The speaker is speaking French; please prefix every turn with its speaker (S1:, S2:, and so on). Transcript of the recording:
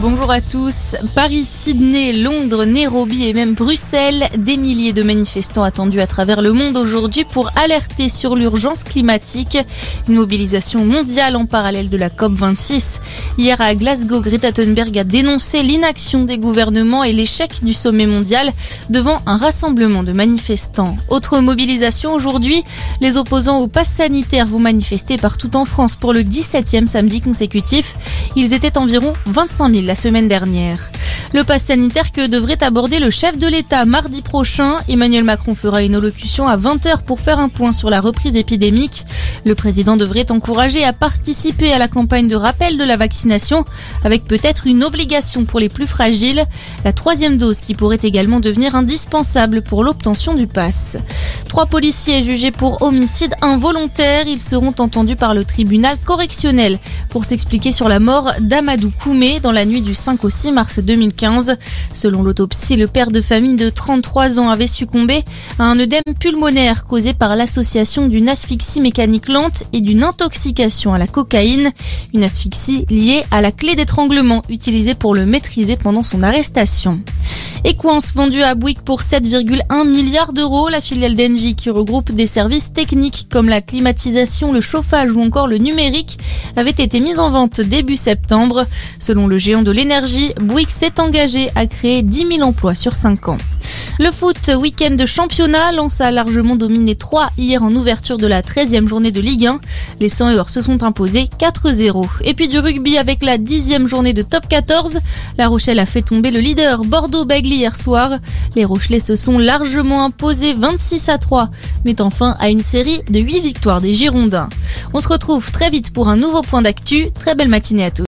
S1: bonjour à tous. Paris, Sydney, Londres, Nairobi et même Bruxelles, des milliers de manifestants attendus à travers le monde aujourd'hui pour alerter sur l'urgence climatique. Une mobilisation mondiale en parallèle de la COP26. Hier à Glasgow, Greta Thunberg a dénoncé l'inaction des gouvernements et l'échec du sommet mondial devant un rassemblement de manifestants. Autre mobilisation aujourd'hui, les opposants au pass sanitaire vont manifester partout en France pour le 17e samedi consécutif. Ils étaient environ 25 000 la semaine dernière. Le pass sanitaire que devrait aborder le chef de l'État mardi prochain. Emmanuel Macron fera une allocution à 20h pour faire un point sur la reprise épidémique. Le président devrait encourager à participer à la campagne de rappel de la vaccination avec peut-être une obligation pour les plus fragiles. La troisième dose qui pourrait également devenir indispensable pour l'obtention du pass. Trois policiers jugés pour homicide involontaire. Ils seront entendus par le tribunal correctionnel pour s'expliquer sur la mort d'Amadou Koumé dans la nuit du 5 au 6 mars 2015. Selon l'autopsie, le père de famille de 33 ans avait succombé à un œdème pulmonaire causé par l'association d'une asphyxie mécanique lente et d'une intoxication à la cocaïne. Une asphyxie liée à la clé d'étranglement utilisée pour le maîtriser pendant son arrestation. Equance vendu à Bouygues pour 7,1 milliards d'euros. La filiale d'Engie qui regroupe des services techniques comme la climatisation, le chauffage ou encore le numérique avait été mise en vente début septembre. Selon le géant de l'énergie, Bouygues s'est engagé à créer 10 000 emplois sur 5 ans. Le foot, week-end de championnat, Lens a largement dominé 3 hier en ouverture de la 13e journée de Ligue 1. Les 100 heures se sont imposés 4-0. Et puis du rugby avec la 10e journée de top 14. La Rochelle a fait tomber le leader Bordeaux-Bagli hier soir. Les Rochelais se sont largement imposés 26 à 3, mettant fin à une série de 8 victoires des Girondins. On se retrouve très vite pour un nouveau point d'actu. Très belle matinée à tous.